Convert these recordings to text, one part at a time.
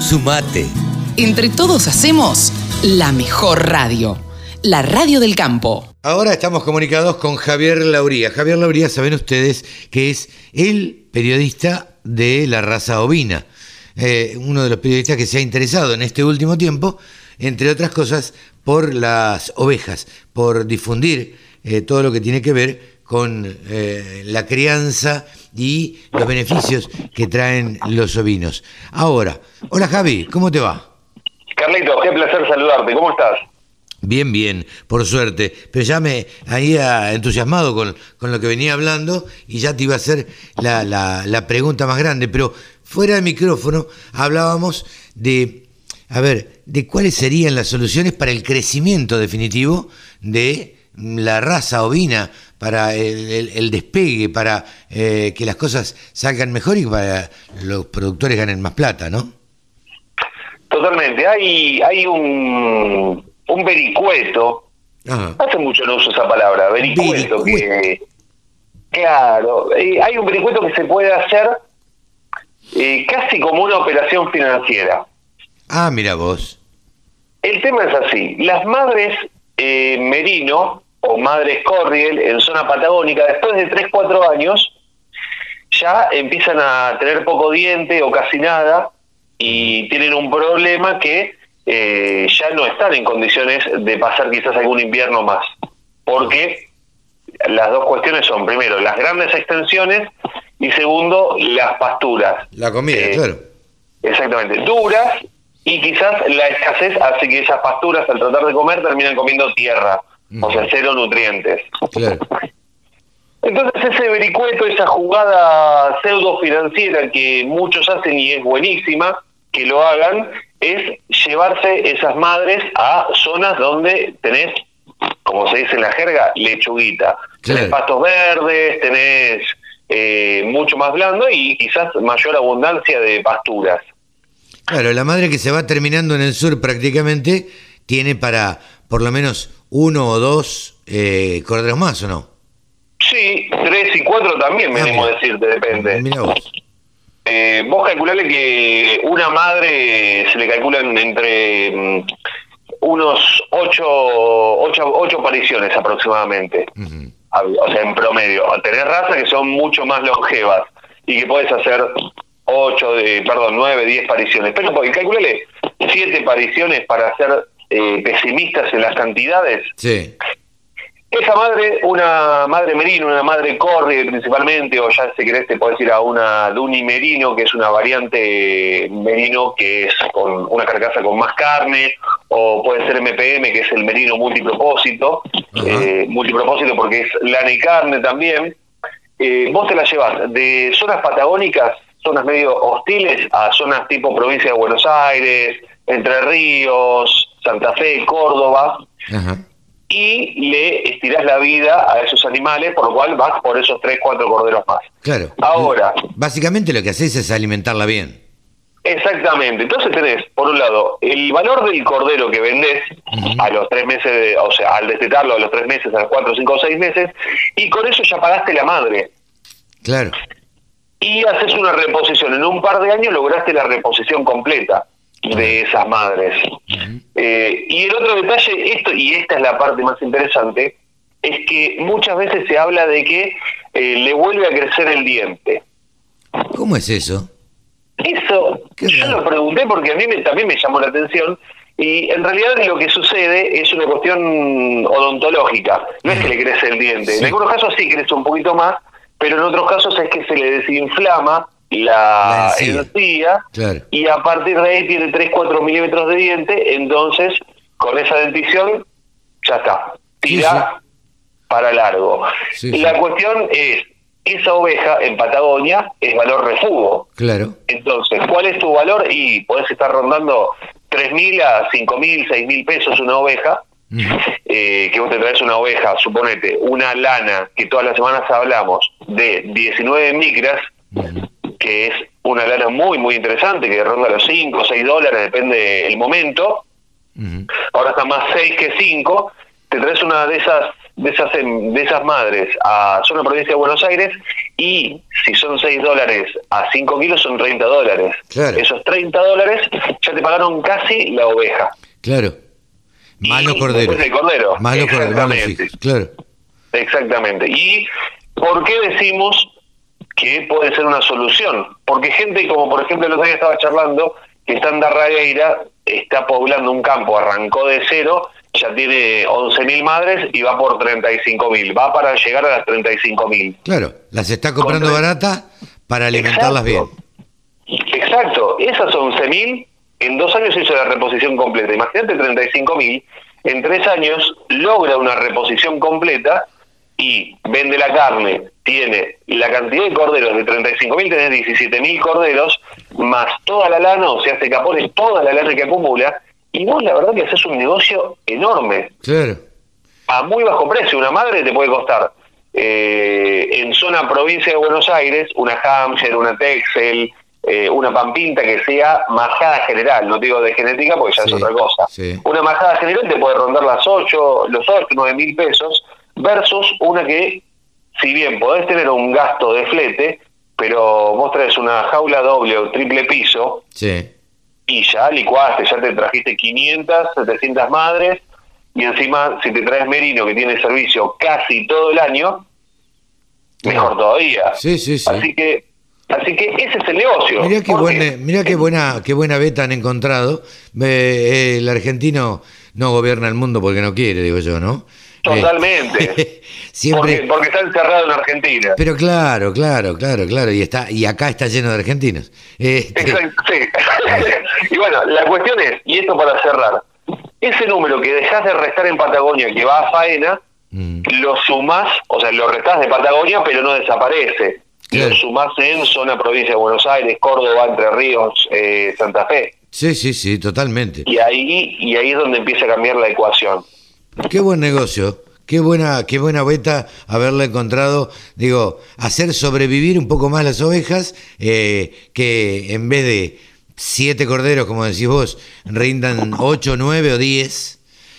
Sumate. Entre todos hacemos la mejor radio, la radio del campo. Ahora estamos comunicados con Javier Lauría. Javier Lauría, saben ustedes que es el periodista de la raza ovina. Eh, uno de los periodistas que se ha interesado en este último tiempo, entre otras cosas, por las ovejas, por difundir eh, todo lo que tiene que ver con eh, la crianza y los beneficios que traen los ovinos. Ahora, hola Javi, ¿cómo te va? Carlito, qué placer saludarte, ¿cómo estás? Bien, bien, por suerte. Pero ya me había entusiasmado con, con, lo que venía hablando y ya te iba a hacer la, la, la pregunta más grande. Pero fuera del micrófono hablábamos de, a ver, de cuáles serían las soluciones para el crecimiento definitivo de la raza ovina, para el, despegue, para eh, que las cosas salgan mejor y para los productores ganen más plata, ¿no? Totalmente. Hay, hay un, un vericueto. Hace mucho no uso esa palabra, vericueto. Que, claro, eh, hay un vericueto que se puede hacer eh, casi como una operación financiera. Ah, mira vos. El tema es así. Las madres merino o madres corriel en zona patagónica, después de 3-4 años, ya empiezan a tener poco diente o casi nada y tienen un problema que eh, ya no están en condiciones de pasar quizás algún invierno más. Porque las dos cuestiones son, primero, las grandes extensiones y segundo, las pasturas. La comida, eh, claro. Exactamente, duras y quizás la escasez hace que esas pasturas al tratar de comer terminan comiendo tierra o sea, cero nutrientes. Entonces ese vericueto, esa jugada pseudo financiera que muchos hacen y es buenísima, que lo hagan, es llevarse esas madres a zonas donde tenés, como se dice en la jerga, lechuguita. Tenés pastos verdes, tenés eh, mucho más blando y quizás mayor abundancia de pasturas. Claro, la madre que se va terminando en el sur prácticamente tiene para por lo menos uno o dos eh, corderos más, ¿o no? Sí, tres y cuatro también, me a decirte, depende. Mira vos. Eh, vos calculale que una madre se le calculan entre mm, unos ocho, ocho, ocho apariciones aproximadamente. O sea, en promedio. Tener razas que son mucho más longevas y que puedes hacer ocho, de, perdón, nueve, diez pariciones. Pero calculale siete pariciones para hacer eh, pesimistas en las cantidades. Sí. Esa madre, una madre merino, una madre corri principalmente, o ya si querés te puedes ir a una Duni merino, que es una variante merino que es con una carcasa con más carne, o puede ser MPM, que es el merino multipropósito, eh, multipropósito porque es lana y carne también. Eh, vos te la llevas de zonas patagónicas, zonas medio hostiles, a zonas tipo provincia de Buenos Aires, Entre Ríos, Santa Fe, Córdoba, y le estirás la vida a esos animales, por lo cual vas por esos 3, 4 corderos más. Claro. Ahora. Básicamente lo que haces es alimentarla bien. Exactamente. Entonces tenés, por un lado, el valor del cordero que vendés a los tres meses, o sea, al destetarlo a los tres meses, a los cuatro, cinco o seis meses, y con eso ya pagaste la madre. Claro. Y haces una reposición. En un par de años lograste la reposición completa de esas madres. Eh, y el otro detalle, esto y esta es la parte más interesante, es que muchas veces se habla de que eh, le vuelve a crecer el diente. ¿Cómo es eso? Eso, yo lo pregunté porque a mí también me llamó la atención y en realidad lo que sucede es una cuestión odontológica, no es que le crece el diente. En algunos casos sí crece un poquito más, pero en otros casos es que se le desinflama la, encía, y a partir de ahí tiene 3-4 milímetros de diente, entonces con esa dentición ya está, tira para largo. la cuestión es, esa oveja en Patagonia es valor refugo. Claro. Entonces, ¿cuál es tu valor? Y podés estar rondando 3.000 a 5.000, 6.000 pesos una oveja. Eh, que vos te traes una oveja, suponete, una lana, que todas las semanas hablamos, de 19 micras, que es una lana muy, muy interesante, que ronda los 5 o 6 dólares, depende del momento. Ahora está más 6 que 5. Te traes una de esas de esas, de esas madres a zona provincia de Buenos Aires y si son 6 dólares a 5 kilos son 30 dólares. Esos 30 dólares ya te pagaron casi la oveja. Claro. Más los corderos. cordero. Más los corderos, claro. Exactamente. ¿Y por qué decimos que puede ser una solución? Porque gente como por ejemplo el otro día estaba charlando que está en Darragueira, está poblando un campo, arrancó de cero, ya tiene 11.000 madres y va por 35.000, va para llegar a las 35.000. Claro, las está comprando barata para alimentarlas bien. Exacto, esas 11.000 en dos años hizo la reposición completa. Imagínate 35.000, en tres años logra una reposición completa y vende la carne, tiene la cantidad de corderos de 35.000, tenés 17.000 corderos, más toda la lana, o sea, se capone toda la lana que acumula, y vos la verdad que haces un negocio enorme. Claro. A muy bajo precio, una madre te puede costar eh, en zona provincia de Buenos Aires, una Hampshire, una Texel, eh, una pampinta que sea majada general, no digo de genética porque ya es otra cosa. Una majada general te puede rondar las 8, los 8, 9 mil pesos, versus una que, si bien podés tener un gasto de flete, pero vos traes una jaula doble o triple piso, y ya licuaste, ya te trajiste 500, 700 madres, y encima si te traes merino que tiene servicio casi todo el año, mejor todavía. Sí, sí, sí. Así que Así que ese es el negocio. Mirá qué, buena, qué buena, qué buena beta han encontrado. Eh, el argentino no gobierna el mundo porque no quiere, digo yo, ¿no? Totalmente. Siempre... Porque, está encerrado en Argentina. Pero claro, claro, claro, claro. Y está y acá está lleno de argentinos. Este, Exacto, sí. y bueno, la cuestión es, y esto para cerrar, ese número que dejas de restar en Patagonia que va a faena, mm. lo sumás, o sea, lo restás de Patagonia, pero no desaparece. Lo sumás en zona provincia de Buenos Aires, Córdoba, Entre Ríos, eh, Santa Fe. Sí, sí, sí, totalmente. Y ahí, y ahí es donde empieza a cambiar la ecuación. Qué buen negocio. Qué buena, qué buena beta haberla encontrado. Digo, hacer sobrevivir un poco más las ovejas, eh, que en vez de siete corderos, como decís vos, rindan ocho, nueve o diez.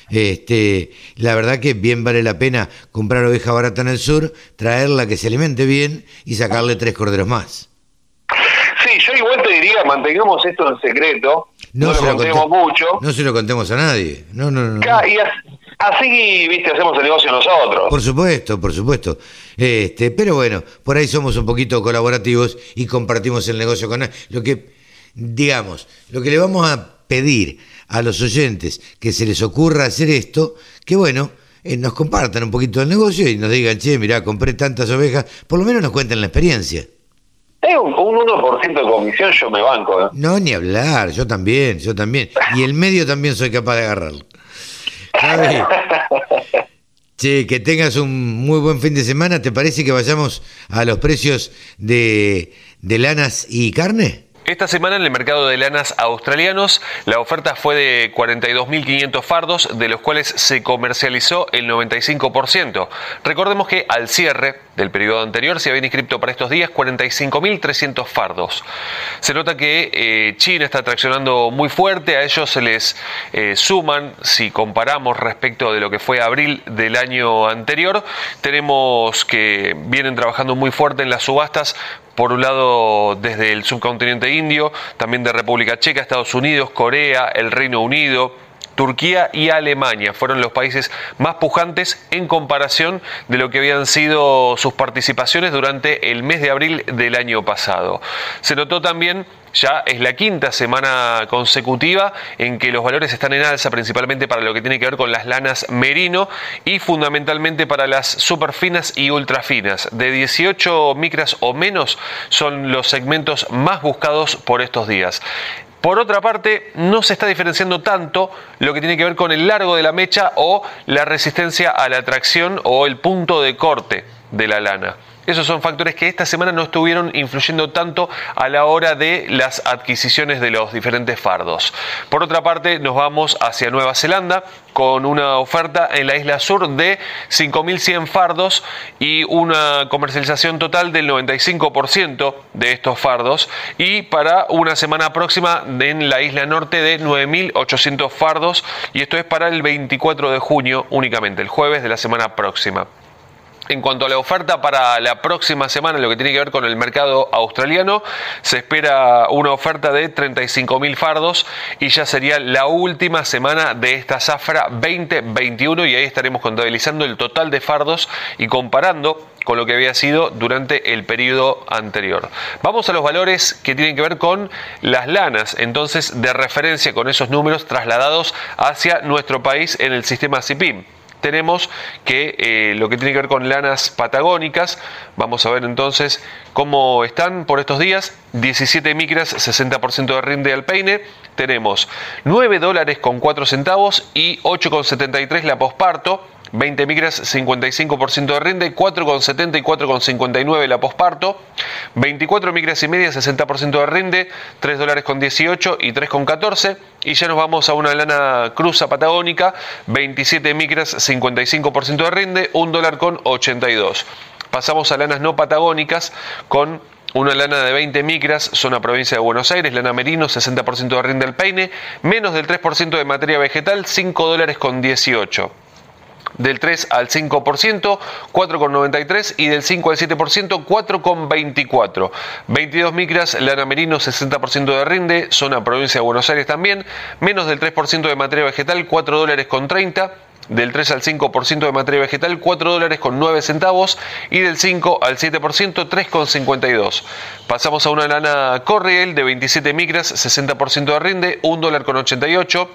Este, la verdad que bien vale la pena comprar oveja barata en el sur, traerla que se alimente bien y sacarle tres corderos más. Sí, yo igual te diría, mantengamos esto en secreto, no, se lo contemos mucho. No se lo contemos a nadie. No, no, no. Así, viste, hacemos el negocio nosotros. Por supuesto, por supuesto. Este, pero bueno, por ahí somos un poquito colaborativos y compartimos el negocio con lo que digamos, lo que le vamos a pedir a los oyentes que se les ocurra hacer esto, que bueno, eh, nos compartan un poquito el negocio y nos digan, che, mirá, compré tantas ovejas, por lo menos nos cuenten la experiencia. Eh, un, un 1% de comisión yo me banco. ¿eh? No, ni hablar, yo también, yo también. Y el medio también soy capaz de agarrarlo. Che, que tengas un muy buen fin de semana. ¿Te parece que vayamos a los precios de, de lanas y carne? Esta semana en el mercado de lanas australianos la oferta fue de 42.500 fardos, de los cuales se comercializó el 95%. Recordemos que al cierre del periodo anterior se habían inscrito para estos días 45.300 fardos. Se nota que eh, China está traccionando muy fuerte, a ellos se les eh, suman, si comparamos respecto de lo que fue abril del año anterior, tenemos que vienen trabajando muy fuerte en las subastas por un lado desde el subcontinente indio, también de República Checa, Estados Unidos, Corea, el Reino Unido, Turquía y Alemania fueron los países más pujantes en comparación de lo que habían sido sus participaciones durante el mes de abril del año pasado. Se notó también ya es la quinta semana consecutiva en que los valores están en alza, principalmente para lo que tiene que ver con las lanas merino y fundamentalmente para las superfinas y ultrafinas. De 18 micras o menos son los segmentos más buscados por estos días. Por otra parte, no se está diferenciando tanto lo que tiene que ver con el largo de la mecha o la resistencia a la tracción o el punto de corte de la lana. Esos son factores que esta semana no estuvieron influyendo tanto a la hora de las adquisiciones de los diferentes fardos. Por otra parte, nos vamos hacia Nueva Zelanda con una oferta en la isla sur de 5.100 fardos y una comercialización total del 95% de estos fardos y para una semana próxima en la isla norte de 9.800 fardos y esto es para el 24 de junio únicamente, el jueves de la semana próxima. En cuanto a la oferta para la próxima semana, lo que tiene que ver con el mercado australiano, se espera una oferta de 35.000 fardos y ya sería la última semana de esta zafra 2021 y ahí estaremos contabilizando el total de fardos y comparando con lo que había sido durante el periodo anterior. Vamos a los valores que tienen que ver con las lanas, entonces de referencia con esos números trasladados hacia nuestro país en el sistema CIPIM tenemos que eh, lo que tiene que ver con lanas patagónicas, vamos a ver entonces cómo están por estos días, 17 micras, 60% de rinde al peine, tenemos 9 dólares con 4 centavos y 8,73 la posparto, 20 micras, 55% de rinde, 4,70 y 4,59 la posparto, 24 micras y media, 60% de rinde, 3 dólares con 18 y 3,14. Y ya nos vamos a una lana cruza patagónica, 27 micras, 55% de rinde, 1 dólar con 82. Pasamos a lanas no patagónicas con una lana de 20 micras, zona provincia de Buenos Aires, lana merino, 60% de rinde al peine, menos del 3% de materia vegetal, 5 dólares con 18 del 3 al 5%, 4,93 y del 5 al 7%, 4,24. 22 micras, lana merino, 60% de rinde, zona provincia de Buenos Aires también, menos del 3% de materia vegetal, 4 dólares con 30 del 3 al 5% de materia vegetal, 4 dólares con 9 centavos y del 5 al 7%, 3,52. Pasamos a una lana Corriel de 27 micras, 60% de rinde, 1 dólar con 88.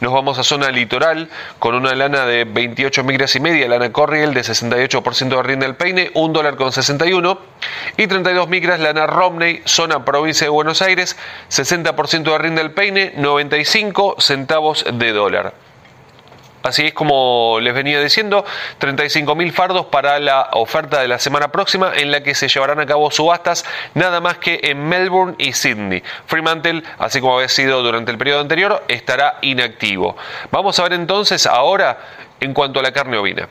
Nos vamos a zona litoral con una lana de 28 micras y media, lana Corriel de 68% de rinde al peine, 1 dólar con 61. Y 32 micras, lana Romney, zona provincia de Buenos Aires, 60% de rinde al peine, 95 centavos de dólar. Así es como les venía diciendo, 35.000 fardos para la oferta de la semana próxima en la que se llevarán a cabo subastas nada más que en Melbourne y Sydney. Fremantle, así como había sido durante el periodo anterior, estará inactivo. Vamos a ver entonces ahora en cuanto a la carne ovina.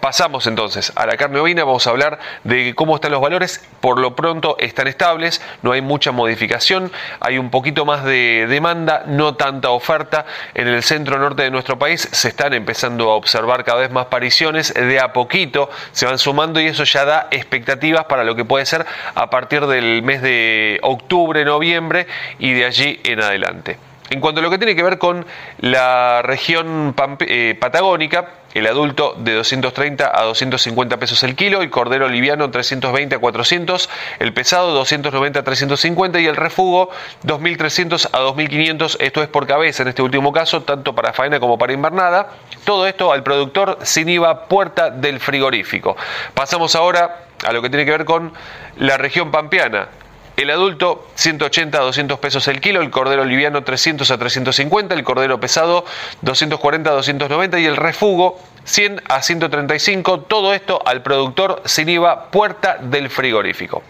Pasamos entonces a la carne ovina, vamos a hablar de cómo están los valores. Por lo pronto están estables, no hay mucha modificación, hay un poquito más de demanda, no tanta oferta. En el centro norte de nuestro país se están empezando a observar cada vez más apariciones, de a poquito se van sumando y eso ya da expectativas para lo que puede ser a partir del mes de octubre, noviembre y de allí en adelante. En cuanto a lo que tiene que ver con la región eh, patagónica, el adulto de 230 a 250 pesos el kilo, el cordero liviano 320 a 400, el pesado 290 a 350 y el refugo 2300 a 2500, esto es por cabeza en este último caso, tanto para faena como para invernada. Todo esto al productor sin IVA puerta del frigorífico. Pasamos ahora a lo que tiene que ver con la región pampeana. El adulto 180 a 200 pesos el kilo, el cordero liviano 300 a 350, el cordero pesado 240 a 290 y el refugo 100 a 135. Todo esto al productor sin IVA puerta del frigorífico.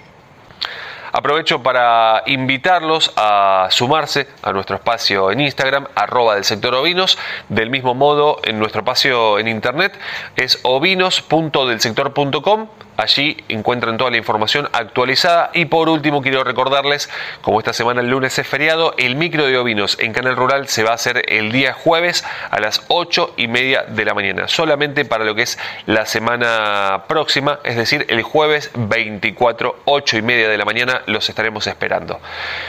Aprovecho para invitarlos a sumarse a nuestro espacio en Instagram, arroba del sector ovinos. Del mismo modo, en nuestro espacio en internet es ovinos.delsector.com. Allí encuentran toda la información actualizada. Y por último, quiero recordarles, como esta semana el lunes es feriado, el micro de ovinos en Canal Rural se va a hacer el día jueves a las 8 y media de la mañana. Solamente para lo que es la semana próxima, es decir, el jueves 24, 8 y media de la mañana, los estaremos esperando.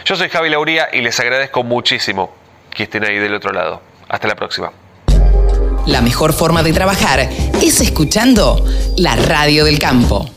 Yo soy Javi Lauría y les agradezco muchísimo que estén ahí del otro lado. Hasta la próxima. La mejor forma de trabajar es escuchando la radio del campo.